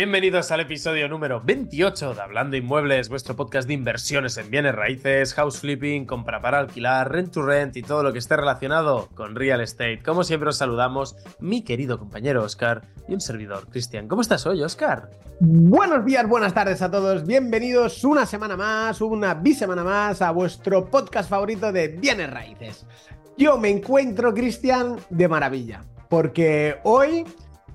Bienvenidos al episodio número 28 de Hablando Inmuebles, vuestro podcast de inversiones en bienes raíces, house flipping, compra para alquilar, rent to rent y todo lo que esté relacionado con real estate. Como siempre os saludamos mi querido compañero Oscar y un servidor Cristian. ¿Cómo estás hoy, Oscar? Buenos días, buenas tardes a todos. Bienvenidos una semana más, una bisemana más a vuestro podcast favorito de bienes raíces. Yo me encuentro, Cristian, de maravilla, porque hoy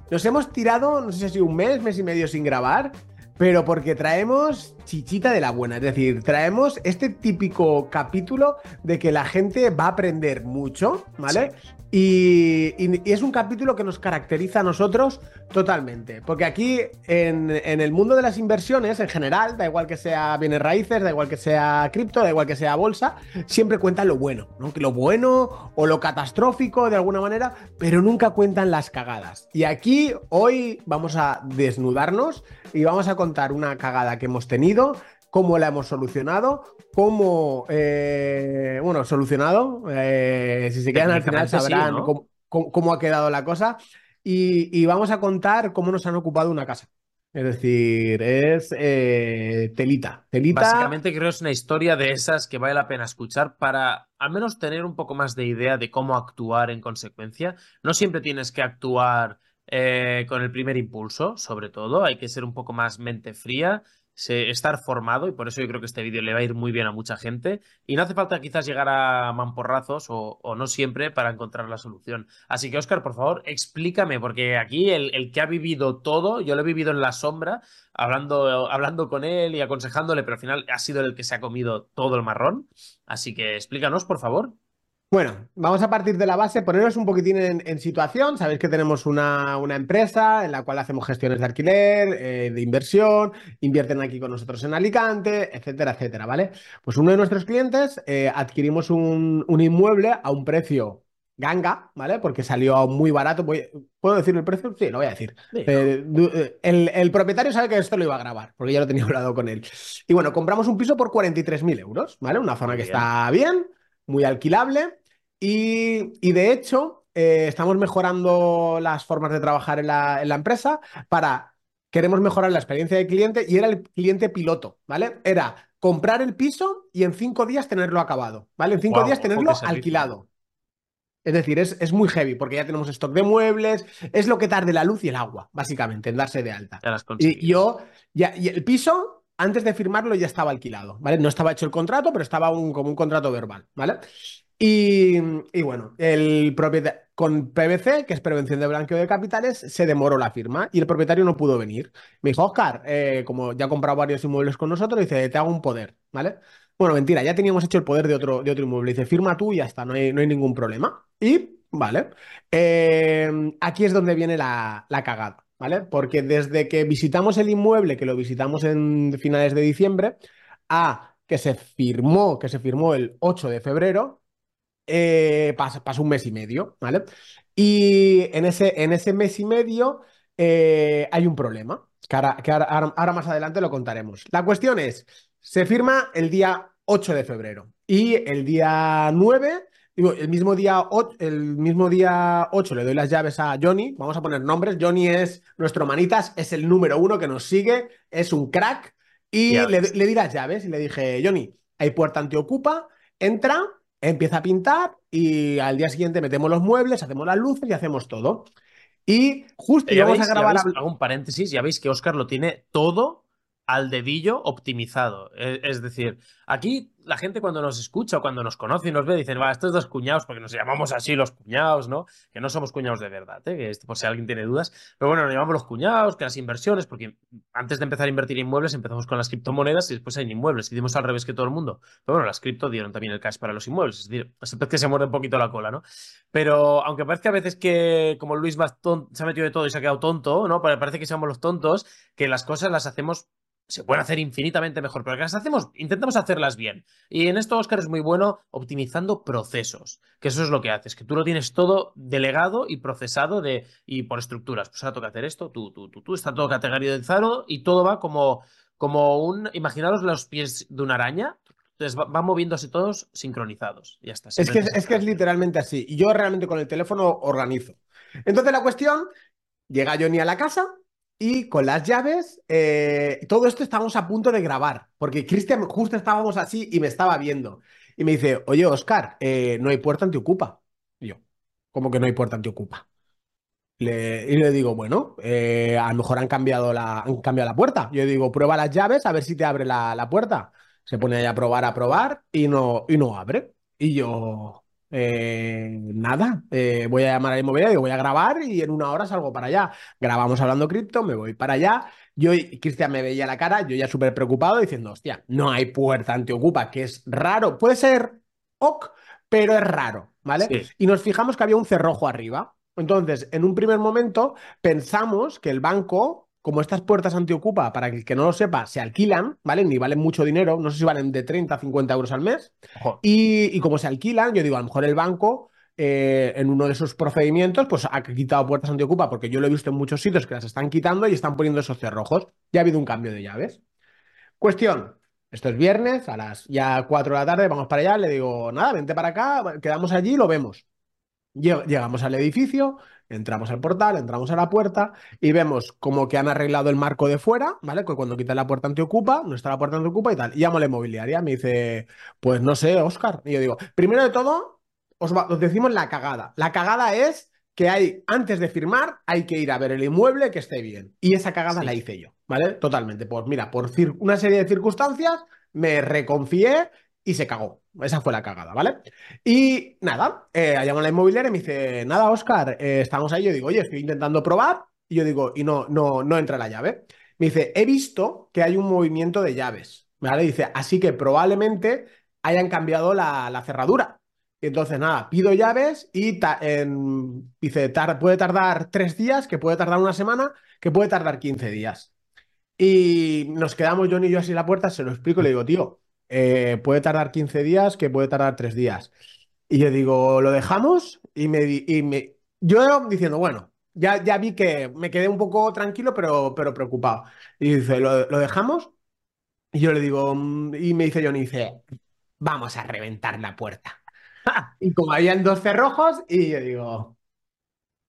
nos hemos tirado, no sé si un mes, mes y medio sin grabar, pero porque traemos chichita de la buena. Es decir, traemos este típico capítulo de que la gente va a aprender mucho, ¿vale? Y, es un capítulo que nos caracteriza a nosotros totalmente. Porque aquí, en, el mundo de las inversiones, en general, da igual que sea bienes raíces, da igual que sea cripto, da igual que sea bolsa, siempre cuentan lo bueno, ¿no? Lo bueno o lo catastrófico de alguna manera, pero nunca cuentan las cagadas. Y aquí, hoy, vamos a desnudarnos y vamos a contar una cagada que hemos tenido cómo la hemos solucionado, cómo, eh, bueno, solucionado, eh, si se quedan al final sabrán cómo, ha quedado la cosa y, vamos a contar cómo nos han ocupado una casa. Es decir, es eh, telita, telita. Básicamente creo que es una historia de esas que vale la pena escuchar para al menos tener un poco más de idea de cómo actuar en consecuencia. No siempre tienes que actuar con el primer impulso, sobre todo, hay que ser un poco más mente fría estar formado y por eso yo creo que este vídeo le va a ir muy bien a mucha gente y no hace falta quizás llegar a mamporrazos o, no siempre para encontrar la solución. Así que Oscar, por favor, explícame, porque aquí el, que ha vivido todo, yo lo he vivido en la sombra, hablando, hablando con él y aconsejándole, pero al final ha sido el que se ha comido todo el marrón. Así que explícanos, por favor. Bueno, vamos a partir de la base, ponernos un poquitín en, situación. Sabéis que tenemos una, empresa en la cual hacemos gestiones de alquiler, eh, de inversión, invierten aquí con nosotros en Alicante, etcétera, etcétera, ¿vale? Pues uno de nuestros clientes eh, adquirimos un, inmueble a un precio ganga, ¿vale? Porque salió muy barato. ¿Puedo decir el precio? Sí, lo voy a decir. Eh, el, el, propietario sabe que esto lo iba a grabar, porque ya lo tenía hablado con él. Y bueno, compramos un piso por 43.000 euros, ¿vale? Una zona que está bien, muy alquilable. Y, de hecho, eh, estamos mejorando las formas de trabajar en la, empresa para queremos mejorar la experiencia del cliente y era el cliente piloto, ¿vale? Era comprar el piso y en cinco días tenerlo acabado, ¿vale? En cinco días tenerlo alquilado. Es decir, es, es, muy heavy porque ya tenemos stock de muebles, es lo que tarde la luz y el agua, básicamente, en darse de alta. y yo, ya, y el piso, antes de firmarlo, ya estaba alquilado, ¿vale? No estaba hecho el contrato, pero estaba un, como un contrato verbal, ¿vale? Y, bueno, el propietario con PBC, que es prevención de blanqueo de capitales, se demoró la firma y el propietario no pudo venir. Me dijo, Oscar, eh, como ya ha comprado varios inmuebles con nosotros, dice, te hago un poder, ¿vale? Bueno, mentira, ya teníamos hecho el poder de otro, de otro inmueble. Dice, firma tú y ya está, no hay, no hay ningún problema. Y, vale, eh, aquí es donde viene la, la cagada, ¿vale? Porque desde que visitamos el inmueble, que lo visitamos en finales de diciembre, a que se firmó, que se firmó el 8 de febrero, eh, pasa, un mes y medio, ¿vale? Y en ese, en ese mes y medio eh, hay un problema, que, ahora, más adelante lo contaremos. La cuestión es, se firma el día 8 de febrero y el día 9... El mismo, día 8, el mismo día 8 le doy las llaves a Johnny, vamos a poner nombres, Johnny es nuestro manitas, es el número uno que nos sigue, es un crack, y le, le, di las llaves y le dije, Johnny, hay puerta antiocupa, entra, empieza a pintar y al día siguiente metemos los muebles, hacemos las luces y hacemos todo. Y justo íbamos a grabar. Hago un paréntesis, ya veis que Oscar lo tiene todo al dedillo optimizado. E, es decir, aquí la gente cuando nos escucha o cuando nos conoce y nos ve dicen, va, estos dos cuñados, porque nos llamamos así los cuñados, ¿no? Que no somos cuñados de verdad, ¿eh? por si alguien tiene dudas. Pero bueno, nos llamamos los cuñados, que las inversiones, porque antes de empezar a invertir en inmuebles empezamos con las criptomonedas y después hay inmuebles. Hicimos al revés que todo el mundo. Pero bueno, las cripto dieron también el cash para los inmuebles. Es decir, es que se muerde un poquito la cola, ¿no? Pero aunque parezca a veces que como Luis se ha metido de todo y se ha quedado tonto, ¿no? Parece que somos los tontos, que las cosas las hacemos se pueden hacer infinitamente mejor, pero las hacemos, intentamos hacerlas bien. Y en esto Oscar es muy bueno optimizando procesos, que eso es lo que haces, que tú lo tienes todo delegado y procesado de, y por estructuras. Pues ahora toca hacer esto, tú, tú, tú, tú, está todo categorizado y todo va como, como un, imaginaros los pies de una araña, entonces van moviéndose todos sincronizados. Ya está. Es que es, que es literalmente así. Y yo realmente con el teléfono organizo. Entonces la cuestión, llega Johnny a la casa y con las llaves, eh, todo esto estábamos a punto de grabar, porque Cristian justo estábamos así y me estaba viendo. Y me dice, oye, Oscar, eh, no hay puerta antiocupa. Y yo, ¿cómo que no hay puerta antiocupa? Le, y le digo, bueno, eh, a lo mejor han cambiado la, han cambiado la puerta. Yo digo, prueba las llaves a ver si te abre la, la puerta. Se pone ahí a probar, a probar y no, y no abre. Y yo, eh, nada, eh, voy a llamar a la inmobiliaria, voy a grabar y en una hora salgo para allá. Grabamos hablando cripto, me voy para allá. Yo y Cristian me veía la cara, yo ya súper preocupado diciendo, hostia, no hay puerta antiocupa, que es raro. Puede ser ok, pero es raro, ¿vale? Sí. Y nos fijamos que había un cerrojo arriba. Entonces, en un primer momento pensamos que el banco, como estas puertas antiocupa, para el que no lo sepa, se alquilan, ¿vale? Ni valen mucho dinero, no sé si valen de 30 a 50 euros al mes. Y, y como se alquilan, yo digo, a lo mejor el banco, eh, en uno de esos procedimientos, pues ha quitado puertas antiocupa, porque yo lo he visto en muchos sitios que las están quitando y están poniendo esos cerrojos. Ya ha habido un cambio de llaves. Cuestión. Esto es viernes, a las ya 4 de la tarde, vamos para allá, le digo, nada, vente para acá, quedamos allí y lo vemos. Lleg- Llegamos al edificio, entramos al portal, entramos a la puerta y vemos como que han arreglado el marco de fuera, ¿vale? Que cuando quitan la puerta antiocupa, no está la puerta antiocupa y tal. Y llamo a la inmobiliaria, me dice, pues no sé, Oscar. Y yo digo, primero de todo, os, va- os decimos la cagada. La cagada es que hay, antes de firmar, hay que ir a ver el inmueble que esté bien. Y esa cagada Sí. la hice yo, ¿vale? Totalmente. Pues mira, por una serie de circunstancias, me reconfié y se cagó. Esa fue la cagada, ¿vale? Y nada, eh, llamo a la inmobiliaria y me dice, nada, Oscar, eh, estamos ahí. Yo digo, oye, estoy intentando probar. Y yo digo, y no, no, no entra la llave. Me dice, he visto que hay un movimiento de llaves, ¿vale? Dice, así que probablemente hayan cambiado la, la cerradura. Y entonces, nada, pido llaves y ta- en- dice, puede tardar tres días, que puede tardar una semana, que puede tardar 15 días. Y nos quedamos John y yo así en la puerta, se lo explico y le digo, tío, eh, puede tardar 15 días, que puede tardar tres días. Y yo digo, ¿lo dejamos? Y me, y me yo diciendo, bueno, ya, ya vi que me quedé un poco tranquilo, pero, pero preocupado. Y dice, ¿lo, lo dejamos? Y yo le digo, mm, y me dice Johnny, dice, vamos a reventar la puerta. Y como habían dos cerrojos, y yo digo,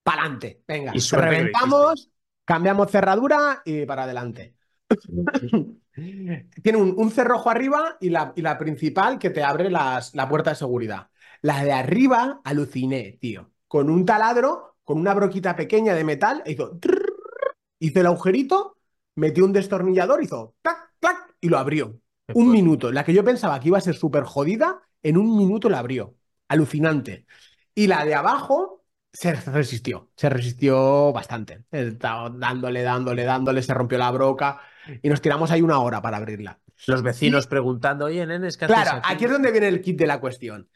pa'lante, venga, Y reventamos, cambiamos cerradura y para adelante. Tiene un, un cerrojo arriba y la, y la principal que te abre las- la puerta de seguridad. La de arriba, aluciné, tío. Con un taladro, con una broquita pequeña de metal, hizo, hizo el agujerito, metió un destornillador, hizo clac, clac, y lo abrió. Un minuto. La que yo pensaba que iba a ser súper jodida, en un minuto la abrió. Alucinante. Y la de abajo se resistió. Se resistió bastante. Estaba dándole, dándole, dándole, se rompió la broca y nos tiramos ahí una hora para abrirla. Los vecinos Y- preguntando, oye, nenes, ¿qué Claro, aquí? aquí es donde viene el kit de la cuestión.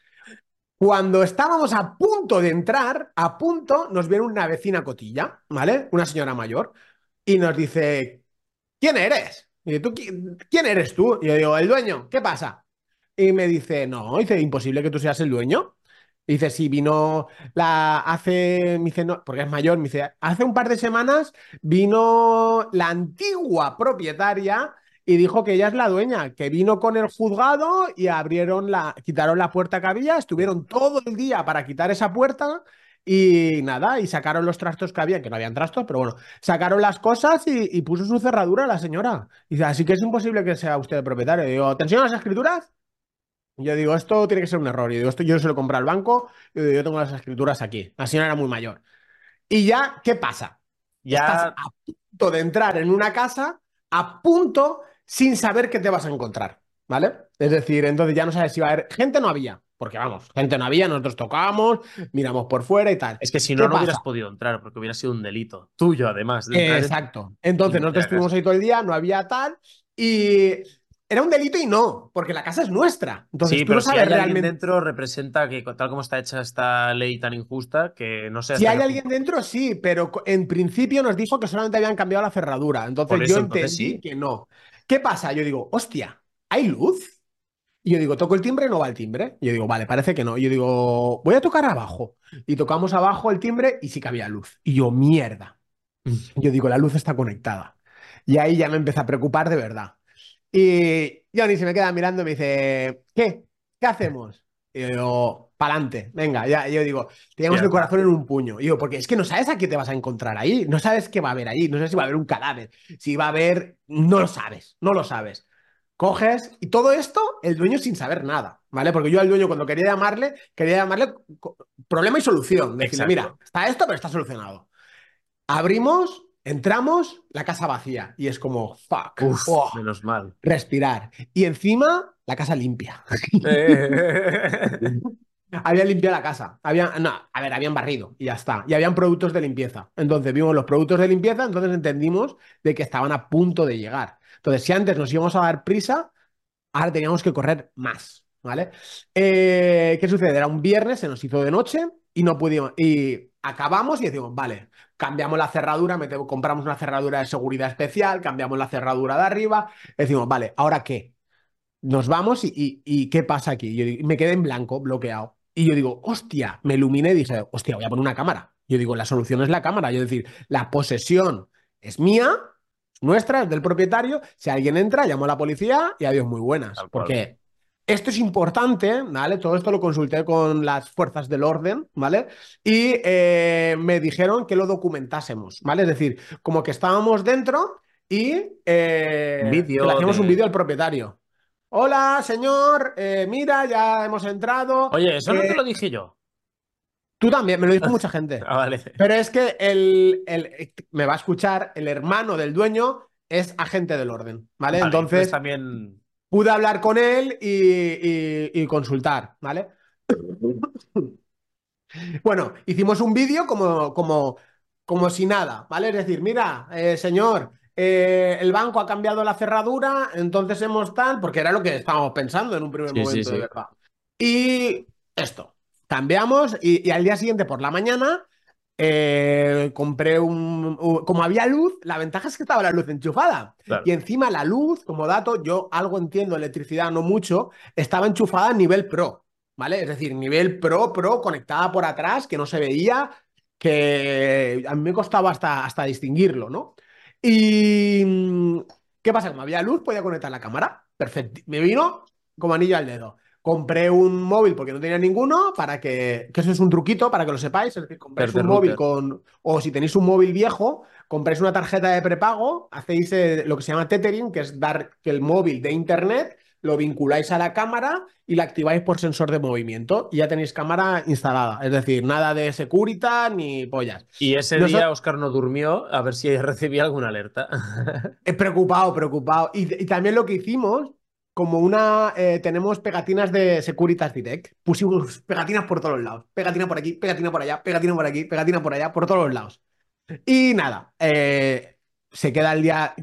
Cuando estábamos a punto de entrar, a punto, nos viene una vecina cotilla, ¿vale? Una señora mayor, y nos dice, ¿quién eres? Y ¿tú, qui- ¿quién eres tú? Y yo digo, el dueño, ¿qué pasa? Y me dice, no, dice, imposible que tú seas el dueño. Dice, sí, vino la hace, me dice, no, porque es mayor, me dice, hace un par de semanas vino la antigua propietaria y dijo que ella es la dueña, que vino con el juzgado y abrieron la, quitaron la puerta que había, estuvieron todo el día para quitar esa puerta y nada, y sacaron los trastos que había, que no habían trastos, pero bueno, sacaron las cosas y, puso su cerradura la señora. Y dice, así que es imposible que sea usted el propietario. Y digo, ¿te enseño las escrituras? Yo digo, esto tiene que ser un error. Y digo, esto yo se lo compré al banco. Y digo, yo tengo las escrituras aquí. La señora era muy mayor. Y ya, ¿qué pasa? Estás Ya, a punto de entrar en una casa, a punto, sin saber qué te vas a encontrar. ¿Vale? Es decir, entonces ya no sabes si va a haber. Gente no había. Porque vamos, gente no había, nosotros tocábamos, miramos por fuera y tal. es que si ¿Qué no, no pasa? hubieras podido entrar, porque hubiera sido un delito tuyo, además. de Exacto. Entonces nosotros estuvimos ahí todo el día, no había tal. Y era un delito y no, porque la casa es nuestra. Entonces Sí, tú pero no si sabes hay alguien dentro, representa que, tal como está hecha esta ley tan injusta, que no sé Si hay alguien dentro, sí, pero en principio nos dijo que solamente habían cambiado la cerradura. Entonces eso, yo entonces entendí sí. que no. ¿Qué pasa? Yo digo, hostia, ¿hay luz? Y yo digo, toco el timbre, no va el timbre. Y yo digo, vale, parece que no. Y yo digo, voy a tocar abajo. Y tocamos abajo el timbre y sí que había luz. Y yo, mierda. Yo digo, la luz está conectada. Y ahí ya me empecé a preocupar de verdad. Y Johnny se me queda mirando y me dice, ¿qué? ¿Qué hacemos? Y yo digo, pa'lante. Venga, ya, yo digo, teníamos Ya. el corazón en un puño. Y digo, porque es que no sabes a qué te vas a encontrar ahí, no sabes qué va a haber ahí, no sabes si va a haber un cadáver, si va a haber, no lo sabes, no lo sabes. Coges y todo esto, el dueño sin saber nada, ¿vale? Porque yo al dueño cuando quería llamarle, quería llamarle problema y solución. Decirle, Exacto. mira, está esto, pero está solucionado. Abrimos, entramos, la casa vacía. Y es como, fuck. Uf, oh, menos mal. respirar. Y encima, la casa limpia. Habían limpiado la casa. Habían, no, a ver, habían barrido y ya está. Y habían productos de limpieza. Entonces vimos los productos de limpieza, entonces entendimos de que estaban a punto de llegar. Entonces, si antes nos íbamos a dar prisa, ahora teníamos que correr más, ¿vale? Eh, ¿qué sucede? Era un viernes, se nos hizo de noche y no pudimos. Y acabamos y decimos, vale, cambiamos la cerradura, metemos- compramos una cerradura de seguridad especial, cambiamos la cerradura de arriba. Decimos, vale, ¿ahora qué? Nos vamos y, y- y ¿qué pasa aquí? Yo digo- me quedé en blanco, bloqueado. Y yo digo, hostia, me iluminé y dije, hostia, voy a poner una cámara. Yo digo, la solución es la cámara. Yo decir, la posesión es mía, es nuestra, es del propietario. Si alguien entra, llamo a la policía y adiós, muy buenas. Porque esto es importante, ¿vale? Todo esto lo consulté con las fuerzas del orden, ¿vale? Y eh, me dijeron que lo documentásemos, ¿vale? Es decir, como que estábamos dentro y eh, le hacíamos de- un vídeo al propietario. Hola, señor, eh, mira, ya hemos entrado. Oye, eso no Eh, te lo dije yo. Tú también, me lo dijo mucha gente. Ah, vale. Pero es que el, el- me va a escuchar, el hermano del dueño es agente del orden, ¿vale? Vale, Entonces también. Pude hablar con él y, y- y consultar, ¿vale? Bueno, hicimos un vídeo como, como, como si nada, ¿vale? Es decir, mira, eh, señor, eh, el banco ha cambiado la cerradura, entonces hemos tal, porque era lo que estábamos pensando en un primer Sí, sí, momento, de verdad. Y esto, cambiamos y, y al día siguiente por la mañana eh, compré un, un- Como había luz, la ventaja es que estaba la luz enchufada. Claro. Y encima la luz, como dato, yo algo entiendo electricidad, no mucho, estaba enchufada a nivel pro, ¿vale? Es decir, nivel pro, pro, conectada por atrás, que no se veía, que a mí me costaba hasta, hasta distinguirlo, ¿no? Y mm, ¿qué pasa? Como había luz, podía conectar la cámara. Perfecto. Me vino como anillo al dedo. Compré un móvil porque no tenía ninguno, para que, que eso es un truquito para que lo sepáis, es decir, compréis Perder un móvil con, o si tenéis un móvil viejo, compráis una tarjeta de prepago, hacéis eh, lo que se llama tethering, que es dar que el móvil de internet lo vinculáis a la cámara y la activáis por sensor de movimiento y ya tenéis cámara instalada. Es decir, nada de Securitas ni pollas. Y ese día Oscar no durmió a ver si recibía alguna alerta. Eh, preocupado, preocupado. Y, y también lo que hicimos, como una. eh, tenemos pegatinas de Securitas Direct. Pusimos pegatinas por todos lados. Pegatina por aquí, pegatina por allá, pegatina por aquí, pegatina por allá, por todos los lados. Y nada, eh, se queda el día.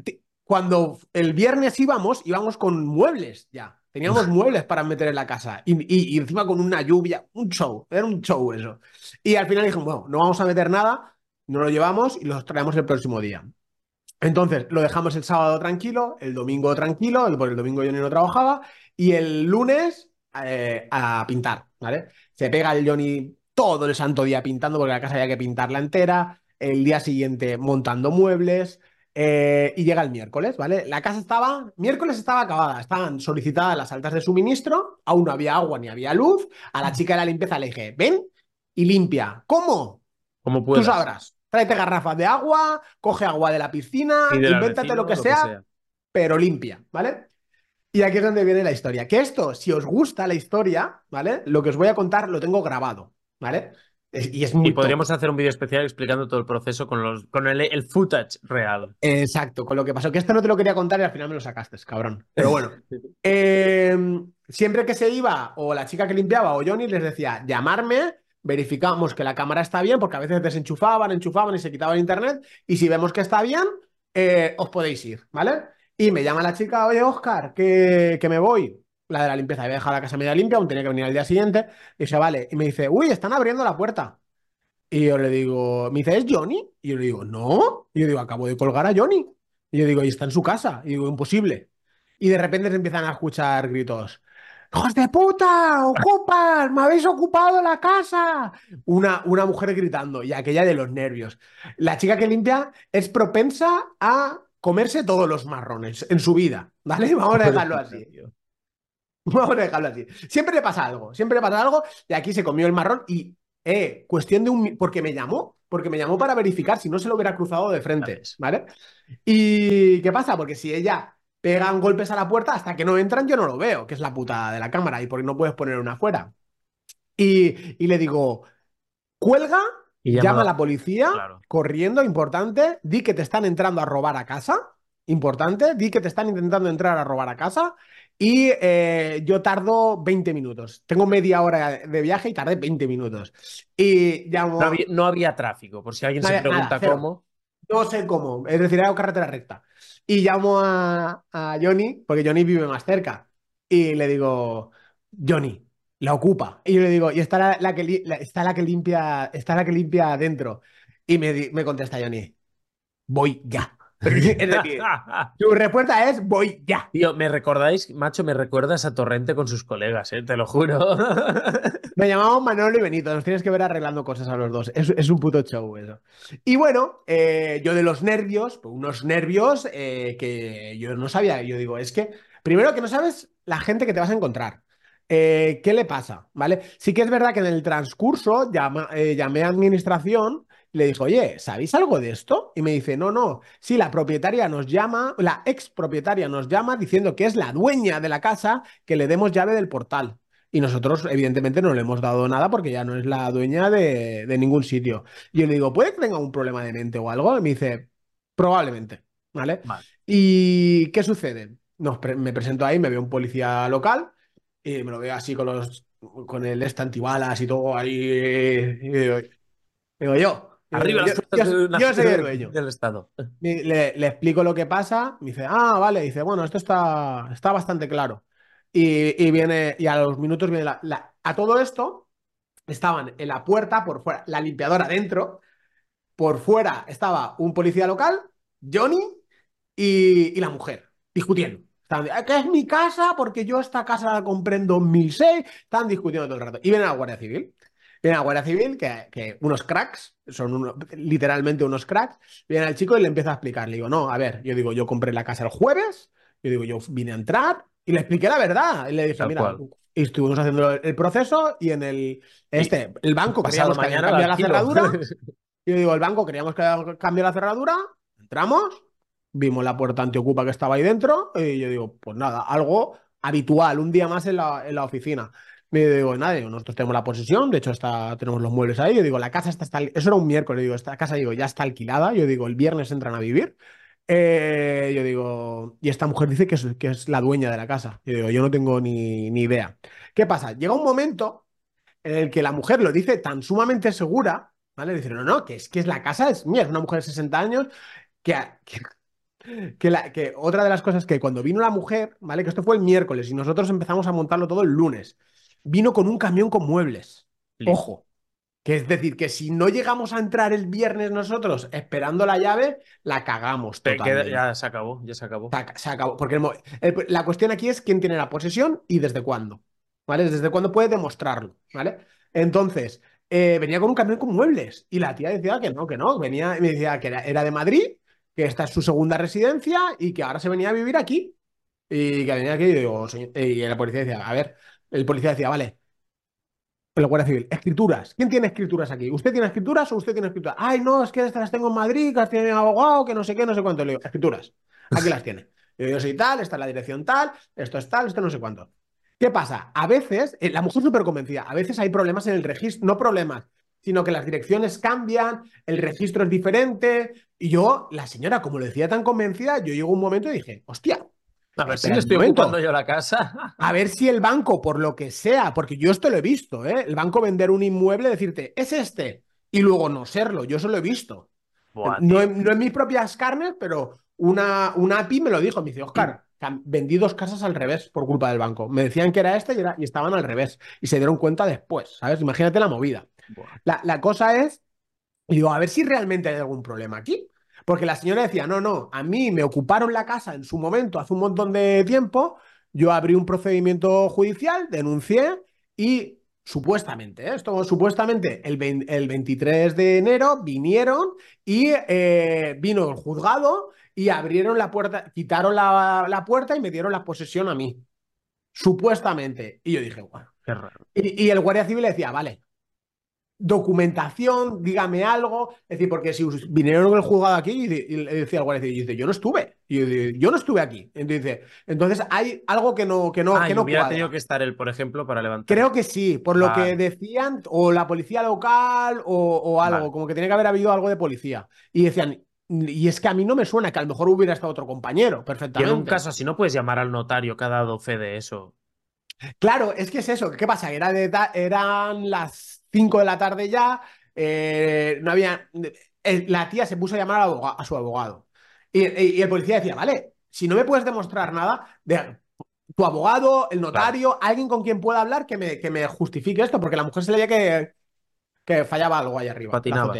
Cuando el viernes íbamos, íbamos con muebles ya. Teníamos muebles para meter en la casa. Y, y- y encima con una lluvia, un show. Era un show eso. Y al final dijimos, bueno, no vamos a meter nada, no lo llevamos y los traemos el próximo día. Entonces, lo dejamos el sábado tranquilo, el domingo tranquilo, el- porque el domingo Johnny no trabajaba, y el lunes eh, a pintar, ¿vale? Se pega el Johnny todo el santo día pintando, porque la casa había que pintarla entera, el día siguiente montando muebles, eh, y llega el miércoles, ¿vale? La casa estaba, miércoles estaba acabada, estaban solicitadas las altas de suministro, aún no había agua ni había luz, a la chica de la limpieza le dije, ven y limpia. ¿Cómo? Como Tú puedas. sabrás. Tráete garrafas de agua, coge agua de la piscina, Y del invéntate vecino, lo que sea, pero limpia, ¿vale? Y aquí es donde viene la historia. Que esto, si os gusta la historia, ¿vale? Lo que os voy a contar lo tengo grabado, ¿vale? Es- y es muy Y top. podríamos hacer un vídeo especial explicando todo el proceso con, los, con el, el footage real. Exacto, con lo que pasó. Que esto no te lo quería contar y al final me lo sacaste, cabrón. Pero bueno. Eh, siempre que se iba, o la chica que limpiaba, o Johnny, les decía, llamarme, verificamos que la cámara está bien, porque a veces desenchufaban, enchufaban y se quitaban internet, y si vemos que está bien, eh, os podéis ir, ¿vale? Y me llama la chica, oye, Oscar, que, que me voy. La de la limpieza, había dejado la casa media limpia, aún tenía que venir al día siguiente, y dice, vale, y me dice, uy, están abriendo la puerta. Y yo le digo, me dice, ¿es Johnny? Y yo le digo, no. Y yo digo, acabo de colgar a Johnny. Y yo digo, y está en su casa. Y digo, imposible. Y de repente se empiezan a escuchar gritos. ¡Hijos de puta! ¡Ocupas! ¡Me habéis ocupado la casa! Una, una mujer gritando y aquella de los nervios. La chica que limpia es propensa a comerse todos los marrones en su vida, ¿vale? Vamos a dejarlo así. Vamos a dejarlo así. Siempre le pasa algo, siempre le pasa algo. Y aquí se comió el marrón y, eh, cuestión de un. Porque me llamó, porque me llamó para verificar si no se lo hubiera cruzado de frente, ¿vale? ¿Y qué pasa? Porque si ella pegan golpes a la puerta, hasta que no entran, yo no lo veo, que es la puta de la cámara y porque no puedes poner una afuera. Y, y le digo, cuelga, llama, a la policía, corriendo, importante, di que te están entrando a robar a casa, importante, di que te están intentando entrar a robar a casa y eh, yo tardo 20 minutos. Tengo media hora de viaje y tardé 20 minutos. Y llamo... no, había, tráfico, por si alguien se pregunta cómo. No sé cómo, es decir, hago carretera recta. Y llamo a, Johnny, porque Johnny vive más cerca. Y le digo, Johnny, la ocupa. Y yo le digo, y está la, que, está la que limpia, está la que limpia adentro. Y me, me contesta Johnny, voy ya. Tu respuesta es voy ya. Tío, me recordáis, macho, me recuerdas a Torrente con sus colegas, ¿eh? te lo juro. me llamamos Manolo y Benito, nos tienes que ver arreglando cosas a los dos. Es, un puto show eso. Y bueno, eh, yo de los nervios, pues unos nervios eh, que yo no sabía. Yo digo, es que, primero que no sabes la gente que te vas a encontrar. ¿Qué le pasa? ¿Vale? Sí que es verdad que en el transcurso llamé a administración le dijo, oye, ¿sabéis algo de esto? Y me dice, no, no, sí, la propietaria nos llama, la ex propietaria nos llama diciendo que es la dueña de la casa que le demos llave del portal. Y nosotros, evidentemente, no le hemos dado nada porque ya no es la dueña de, ningún sitio. Y yo le digo, ¿puede que tenga un problema de mente o algo? Y me dice, probablemente, ¿vale? ¿Y qué sucede? me presento ahí, me veo un policía local y me lo veo así con los con el estantibalas y todo ahí. Y digo yo, Arriba yo, las soy el dueño. del Estado. Le, explico lo que pasa, me dice, ah, vale, dice, bueno, esto está, está bastante claro. Y, viene, y a los minutos viene la, A todo esto, estaban en la puerta, por fuera, la limpiadora dentro, por fuera estaba un policía local, Johnny, y, la mujer, discutiendo. Están, que es mi casa porque yo esta casa la compré en 2006. Están discutiendo todo el rato. Y viene la Guardia Civil. Viene la Guardia Civil, que, unos cracks, son literalmente unos cracks, viene al chico y le empieza a explicar. Le digo, no, a ver, yo digo, yo compré la casa el jueves, yo digo, yo vine a entrar y le expliqué la verdad. Y le dije, mira, y estuvimos haciendo el proceso y en el, este, el banco queríamos mañana cambiar la cerradura. y yo digo, el banco queríamos que cambie la cerradura, entramos, vimos la puerta antiocupa que estaba ahí dentro y yo digo, pues nada, algo habitual, un día más en la, en la oficina. Me digo, nada, nosotros tenemos la posesión, de hecho está, tenemos los muebles ahí. Yo digo, la casa está, está eso era un miércoles, digo, esta casa digo, ya está alquilada. Yo digo, el viernes entran a vivir. Eh, yo digo, y esta mujer dice que es, que es la dueña de la casa. Yo digo, yo no tengo ni, ni idea. ¿Qué pasa? Llega un momento en el que la mujer lo dice tan sumamente segura, ¿vale? Dice, no, no, que es que es la casa, es mía, es una mujer de 60 años, que, que, la, que otra de las cosas que cuando vino la mujer, ¿vale? Que esto fue el miércoles y nosotros empezamos a montarlo todo el lunes vino con un camión con muebles. Ojo. Que es decir, que si no llegamos a entrar el viernes nosotros esperando la llave, la cagamos. Totalmente. ya se acabó, ya se acabó. Se, acabó. Porque la cuestión aquí es quién tiene la posesión y desde cuándo. ¿Vale? Desde cuándo puede demostrarlo. ¿Vale? Entonces, eh, venía con un camión con muebles. Y la tía decía que no, que no. Venía, me decía que era, de Madrid, que esta es su segunda residencia y que ahora se venía a vivir aquí. Y que venía aquí y digo, y la policía decía, a ver, el policía decía, vale, la Guardia Civil, escrituras. ¿Quién tiene escrituras aquí? ¿Usted tiene escrituras o usted tiene escrituras? Ay, no, es que estas las tengo en Madrid, que las tiene abogado, que no sé qué, no sé cuánto. Le digo, escrituras. Aquí las tiene. Yo, soy tal, esta es la dirección tal, esto es tal, esto no sé cuánto. ¿Qué pasa? A veces, eh, la mujer súper convencida, a veces hay problemas en el registro, no problemas, sino que las direcciones cambian, el registro es diferente. Y yo, la señora, como lo decía tan convencida, yo llego un momento y dije, hostia, a ver si estoy ocupando yo la casa. A ver si el banco, por lo que sea, porque yo esto lo he visto, ¿eh? El banco vender un inmueble, decirte, es este, y luego no serlo, yo eso lo he visto. no, en, mis propias carnes, pero una, una API me lo dijo, me dice, Oscar, vendí dos casas al revés por culpa del banco. Me decían que era este y, era, y estaban al revés. Y se dieron cuenta después, ¿sabes? Imagínate la movida. La, la cosa es, digo, a ver si realmente hay algún problema aquí. Porque la señora decía, no, no, a mí me ocuparon la casa en su momento, hace un montón de tiempo, yo abrí un procedimiento judicial, denuncié y supuestamente, ¿eh? esto supuestamente el, el, 23 de enero vinieron y eh, vino el juzgado y abrieron la puerta, quitaron la, la, puerta y me dieron la posesión a mí. supuestamente. Y yo dije, bueno. Qué raro. Y, y el guardia civil le decía, vale, documentación, dígame algo. Es decir, porque si vinieron el juzgado aquí y, le decía civil, y dice, yo no estuve. Y yo, digo, yo no estuve aquí. Entonces, entonces hay algo que no, que no, ah, que no hubiera cuadra. tenido que estar él, por ejemplo, para levantar. Creo que sí, por lo Vale. que decían, o la policía local o, o algo, Vale. como que tiene que haber habido algo de policía. Y decían, y es que a mí no me suena que a lo mejor hubiera estado otro compañero, Y en perfectamente. un caso así no puedes llamar al notario que ha dado fe de eso. Claro, es que es eso. ¿Qué pasa? Era de ta- eran las 5 de la tarde ya. eh, no había. eh, La tía se puso a llamar a su abogado. Y, el policía decía: Vale, si no me puedes demostrar nada, de, tu abogado, el notario, alguien con quien pueda hablar que me, que me justifique esto, porque la mujer se le veía que, que fallaba algo ahí arriba. Patinaba.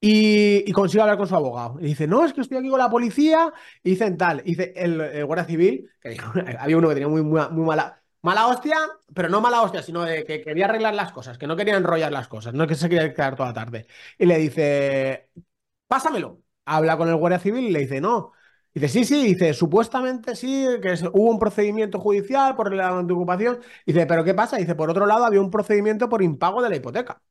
Y, y consigue hablar con su abogado. Y dice, no, es que estoy aquí con la policía. Y dicen tal. Y dice el, el guardia civil, que había uno que tenía muy, muy, muy mala, mala hostia, pero no mala hostia, sino de que quería arreglar las cosas, que no quería enrollar las cosas, no que se quería quedar toda la tarde. Y le dice, pásamelo. Habla con el guardia civil y le dice, no. Dice, sí, sí, dice, supuestamente sí, que es- hubo un procedimiento judicial por la ocupación. Dice, pero ¿qué pasa? Dice, por otro lado, había un procedimiento por impago de la hipoteca.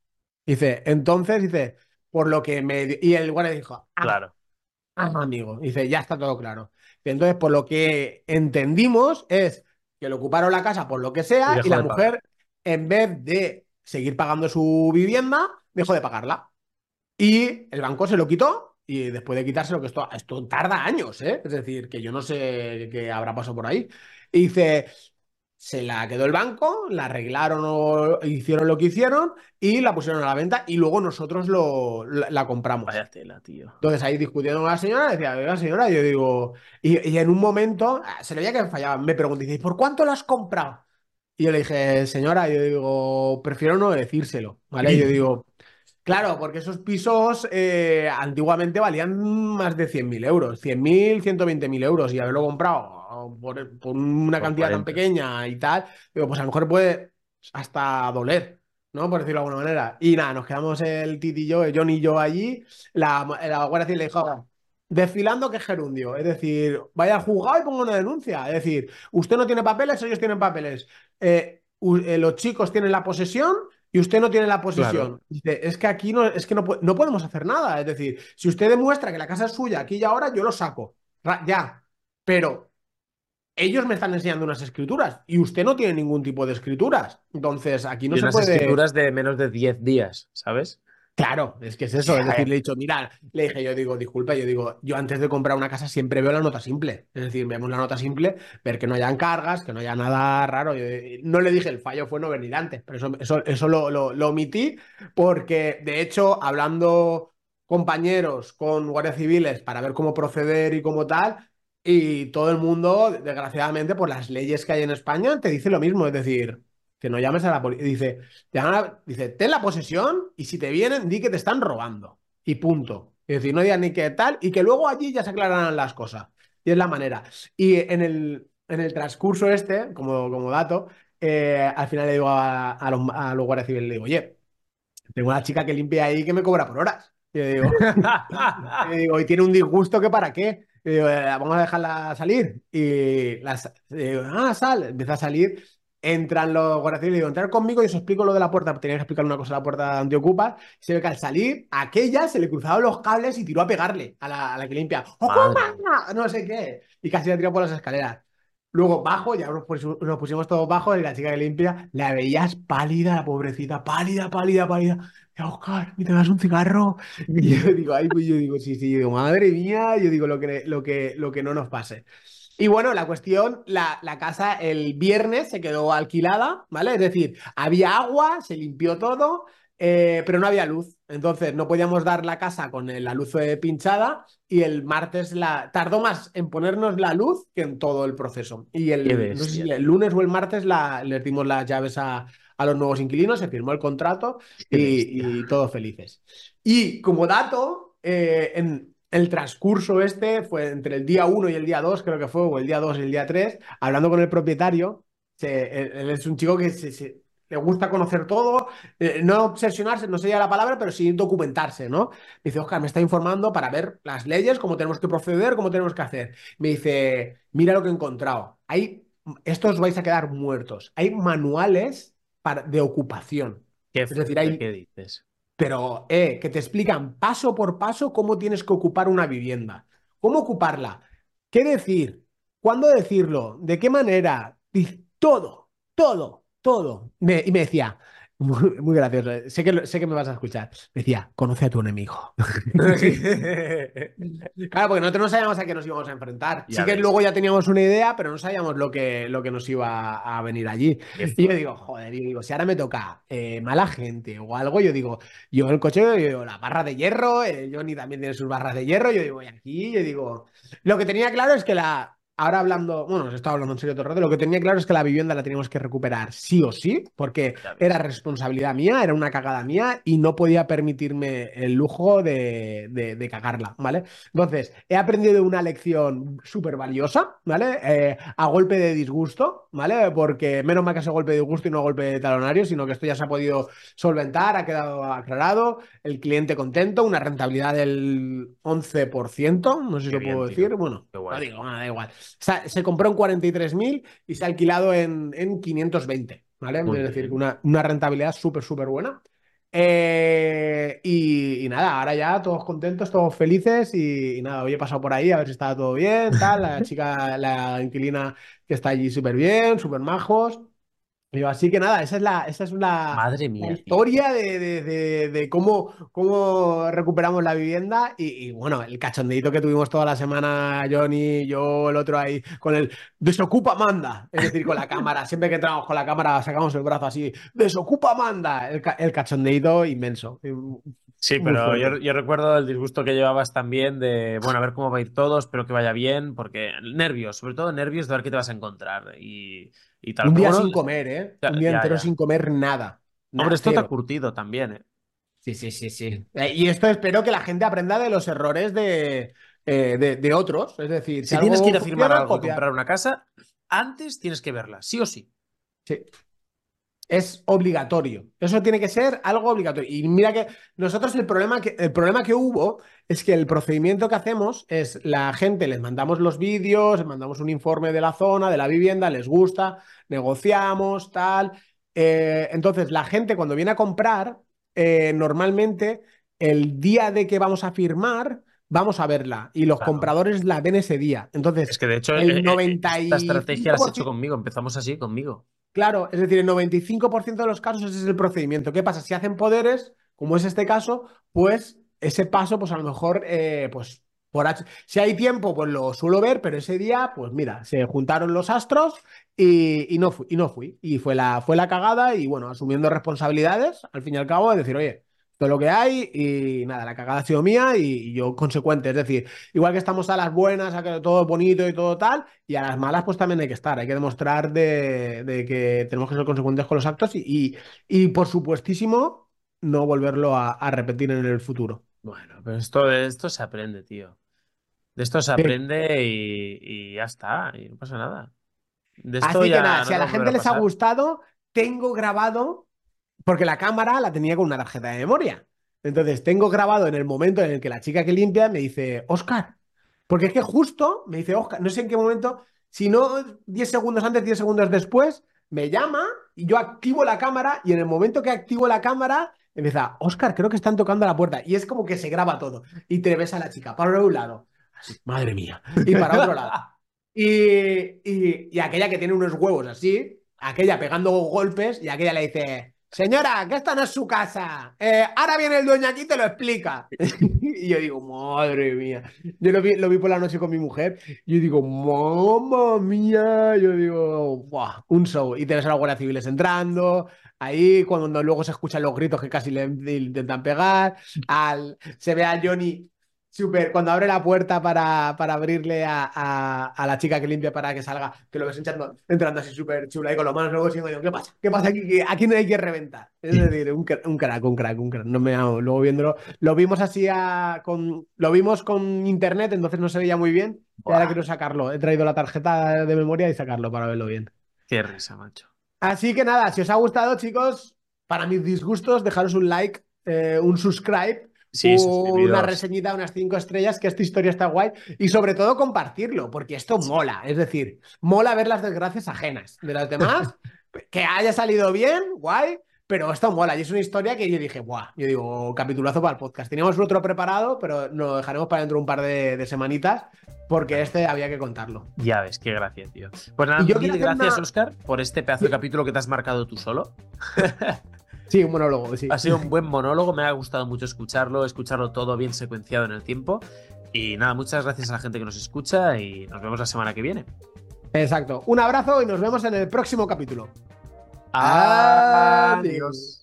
Dice, entonces, dice, por lo que me... Y el guardia dijo, ah, Claro. ah, amigo. Dice, ya está todo claro. Entonces, por lo que entendimos es que le ocuparon la casa por lo que sea y la mujer, en vez de seguir pagando su vivienda, dejó de pagarla. Y el banco se lo quitó y después de quitárselo, que esto, esto tarda años, ¿eh? Es decir, que yo no sé qué habrá pasado por ahí. Y dice, se la quedó el banco, la arreglaron o hicieron lo que hicieron y la pusieron a la venta y luego nosotros lo, la, la compramos. Vaya tela, tío. Entonces ahí discutiendo con la señora, decía, oiga señora, yo digo, y, y en un momento ah, se le veía que fallaba, me preguntó, dice, ¿y por cuánto lo has comprado? Y yo le dije, señora, yo digo, prefiero no decírselo, ¿vale? Y yo digo, claro, porque esos pisos eh, antiguamente valían más de 100.000 euros, 100.000, 120.000 euros, y haberlo comprado por, por una Por cantidad tan 40. pequeña y tal, digo, pues a lo mejor puede hasta doler. ¿no? Por decirlo de alguna manera. Y nada, nos quedamos el Titi y yo, el John y yo allí. La, la Guardia Civil le dijo, desfilando que es gerundio. Es decir, vaya al juzgado y ponga una denuncia. Es decir, usted no tiene papeles, ellos tienen papeles. Eh, eh, los chicos tienen la posesión y usted no tiene la posesión. Claro. Dice, es que aquí no, es que no, no podemos hacer nada. Es decir, si usted demuestra que la casa es suya aquí y ahora, yo lo saco. Ya. Pero ellos me están enseñando unas escrituras y usted no tiene ningún tipo de escrituras. Entonces, aquí no y se unas puede. escrituras de menos de 10 días, ¿sabes? Claro, es que es eso. Es decir, le he dicho, mira, le dije, yo digo, disculpa, yo digo, yo antes de comprar una casa siempre veo la nota simple. Es decir, vemos la nota simple, ver que no hayan cargas, que no haya nada raro. Yo, no le dije, el fallo fue no venir antes, pero eso, eso, eso lo, lo- lo omití porque, de hecho, hablando compañeros con guardias civiles para ver cómo proceder y cómo tal, y todo el mundo, desgraciadamente, por las leyes que hay en España, te dice lo mismo. Es decir, que no llames a la policía. Dice, te van a- dice, ten la posesión y si te vienen, di que te están robando. Y punto. Es decir, no digas ni qué tal y que luego allí ya se aclararán las cosas. Y es la manera. Y en el, en el transcurso este, como, como dato, eh, al final le digo a, a los, a guardias civiles, le digo, oye, tengo una chica que limpia ahí que me cobra por horas. Y yo digo, y digo, y tiene un disgusto que para qué. Y digo, "Eh, vamos a dejarla salir. Y las, digo, ah, sal. Empieza a salir. Entran los guardias civiles y digo, entrar conmigo y os explico lo de la puerta. Tenía que explicar una cosa a la puerta donde ocupas. Se ve que al salir, aquella se le cruzaron los cables y tiró a pegarle a la, a la que limpia. ¡Ocupa! No sé qué. Y casi la tiró por las escaleras. Luego bajo, ya nos pusimos, todos bajos y la chica que limpia, la veías pálida, la pobrecita, pálida, pálida, pálida. Ya, Oscar, ¿me te das un cigarro? Y yo digo, ay, pues yo digo, sí, sí, yo digo, madre mía, yo digo lo que, lo que, lo que no nos pase. Y bueno, la cuestión, la, la casa el viernes se quedó alquilada, ¿vale? Es decir, había agua, se limpió todo, eh, pero no había luz. Entonces no podíamos dar la casa con la luz eh, pinchada y el martes la... tardó más en ponernos la luz que en todo el proceso. Y el, no sé si el lunes o el martes la, les dimos las llaves a, a los nuevos inquilinos, se firmó el contrato y, y todos felices. Y como dato, eh, en el transcurso este fue entre el día 1 y el día 2, creo que fue, o el día 2 y el día 3, hablando con el propietario, se- él, él es un chico que se- se- le gusta conocer todo, eh, no obsesionarse, no sería la palabra, pero sí documentarse, ¿no? Me dice, Oscar, me está informando para ver las leyes, cómo tenemos que proceder, cómo tenemos que hacer. Me dice, mira lo que he encontrado. Hay esto os vais a quedar muertos. Hay manuales para, de ocupación. ¿Qué, Es decir, hay- ¿qué dices? Pero, eh, que te explican paso por paso cómo tienes que ocupar una vivienda. ¿Cómo ocuparla? ¿Qué decir? ¿Cuándo decirlo? ¿De qué manera? Todo, todo, todo. Me- y me decía, muy, muy gracioso, sé que, sé que me vas a escuchar. Me decía, conoce a tu enemigo. Claro, porque nosotros no sabíamos a qué nos íbamos a enfrentar. Ya sí que luego ya teníamos una idea, pero no sabíamos lo que, lo que nos iba a venir allí. Y yo digo, joder, y digo, si ahora me toca eh, mala gente o algo, yo digo, yo el coche, yo digo, la barra de hierro, eh, Johnny también tiene sus barras de hierro, yo digo, y aquí, yo digo, lo que tenía claro es que la, ahora hablando, bueno, os estaba hablando en serio todo el rato, lo que tenía claro es que la vivienda la teníamos que recuperar sí o sí, porque era responsabilidad mía, era una cagada mía y no podía permitirme el lujo de, de- de cagarla, ¿vale? Entonces, he aprendido una lección súper valiosa, ¿vale? Eh, a golpe de disgusto, ¿vale? Porque menos mal que sido golpe de disgusto y no golpe de talonario, sino que esto ya se ha podido solventar, ha quedado aclarado, el cliente contento, una rentabilidad del 11%, no sé si lo puedo tío. decir, bueno, no digo, nada, da igual. Se, se compró en 43.000 y se ha alquilado en, en 520, ¿vale? Muy es decir, una, una rentabilidad súper, súper buena. Eh, y, y nada, ahora ya todos contentos, todos felices y, y nada, hoy he pasado por ahí a ver si estaba todo bien, tal, la chica, la inquilina que está allí súper bien, súper majos. Así que nada, esa es la, esa es la, Madre mía, historia de, de- de- de cómo, cómo recuperamos la vivienda y, y, bueno, el cachondeito que tuvimos toda la semana, Johnny, yo, el otro ahí, con el desocupa manda, es decir, con la cámara, siempre que entramos con la cámara sacamos el brazo así, desocupa manda, el, el cachondeito inmenso. Sí, pero yo, yo recuerdo el disgusto que llevabas también de, bueno, a ver cómo va a ir todo, espero que vaya bien, porque nervios, sobre todo nervios de ver qué te vas a encontrar. Y, y tal. Un día bueno, sin comer, ¿eh? Ya- Un día ya, entero ya. sin comer nada. Hombre, Nada, esto te ha curtido también, ¿eh? Sí, sí, sí, sí. Eh, y esto espero que la gente aprenda de los errores de, eh, de, de otros. Es decir, Si tienes que ir a firmar algo copiar. comprar una casa, antes tienes que verla, sí o sí. Sí. Es obligatorio. Eso tiene que ser algo obligatorio. Y mira que nosotros el problema que, el problema que hubo es que el procedimiento que hacemos es la gente, les mandamos los vídeos, les mandamos un informe de la zona, de la vivienda, les gusta, negociamos, tal. Eh, entonces, la gente cuando viene a comprar, eh, normalmente el día de que vamos a firmar, vamos a verla. Y los Claro. compradores la ven ese día. Entonces, Es que de hecho, el eh, 95% esta estrategia la has hecho conmigo, empezamos así conmigo. Claro, es decir, el 95% de los casos ese es el procedimiento. ¿Qué pasa? Si hacen poderes, como es este caso, pues ese paso, pues a lo mejor, eh, pues por H- si hay tiempo, pues lo suelo ver, pero ese día, pues mira, se juntaron los astros y, no fui, y no fui. Y fue la, fue la cagada y bueno, asumiendo responsabilidades, al fin y al cabo, es decir, oye, todo lo que hay y nada, la cagada ha sido mía y, y yo consecuente. Es decir, igual que estamos a las buenas, a que todo bonito y todo tal, y a las malas, pues también hay que estar. Hay que demostrar de, de que tenemos que ser consecuentes con los actos y, y, y, por supuestísimo, no volverlo a, a repetir en el futuro. Bueno, pero esto, de esto se aprende, tío. De esto se Sí. aprende y, y ya está, y no pasa nada. De esto Así ya que nada, no si a la gente les ha gustado, tengo grabado, porque la cámara la tenía con una tarjeta de memoria. Entonces, tengo grabado en el momento en el que la chica que limpia me dice, Oscar, porque es que justo me dice, Oscar, no sé en qué momento, si no 10 segundos antes, 10 segundos después, me llama y yo activo la cámara y en el momento que activo la cámara, empieza, Oscar, creo que están tocando la puerta. Y es como que se graba todo. Y te ves a la chica para un lado, así, madre mía, y para otro lado. Y, y, y aquella que tiene unos huevos así, aquella pegando golpes, y aquella le dice, señora, que esta no es su casa. Eh, ahora viene el dueño aquí y te lo explica. y yo digo, madre mía. Yo lo vi, lo vi por la noche con mi mujer, y yo digo, mamma mía. Yo digo, "Buah, un show. Y te ves a los guardias civiles entrando. Ahí, cuando luego se escuchan los gritos que casi le, le intentan pegar, al, se ve a Johnny Super, cuando abre la puerta para, para abrirle a, a- a la chica que limpia para que salga, que lo ves entrando, entrando así súper chula y con las manos luego y digo, ¿qué pasa? ¿Qué pasa aquí? Aquí no hay que reventar. Es decir, un, cra- un crack, un crack, un crack. No me hago. Luego viéndolo, lo vimos así a- con, lo vimos con internet, entonces no se veía muy bien. Y ahora quiero sacarlo. He traído la tarjeta de memoria y sacarlo para verlo bien. Qué risa, macho. Así que nada, si os ha gustado, chicos, para mis disgustos, dejaros un like, eh, un subscribe, Sí, una reseñita, unas cinco estrellas, que esta historia está guay. Y sobre todo compartirlo, porque esto mola. Es decir, mola ver las desgracias ajenas de los demás. que haya salido bien, guay. Pero esto mola. Y es una historia que yo dije, guau. Yo digo, capitulazo para el podcast. Teníamos otro preparado, pero lo dejaremos para dentro de un par de, de semanitas, porque este había que contarlo. Ya ves, qué gracia, tío. Pues nada, yo mil gracias, una- Oscar, por este pedazo de capítulo que te has marcado tú solo. Sí, un monólogo, sí. Ha sido un buen monólogo, me ha gustado mucho escucharlo, escucharlo todo bien secuenciado en el tiempo. Y nada, muchas gracias a la gente que nos escucha y nos vemos la semana que viene. Exacto. Un abrazo y nos vemos en el próximo capítulo. Adiós.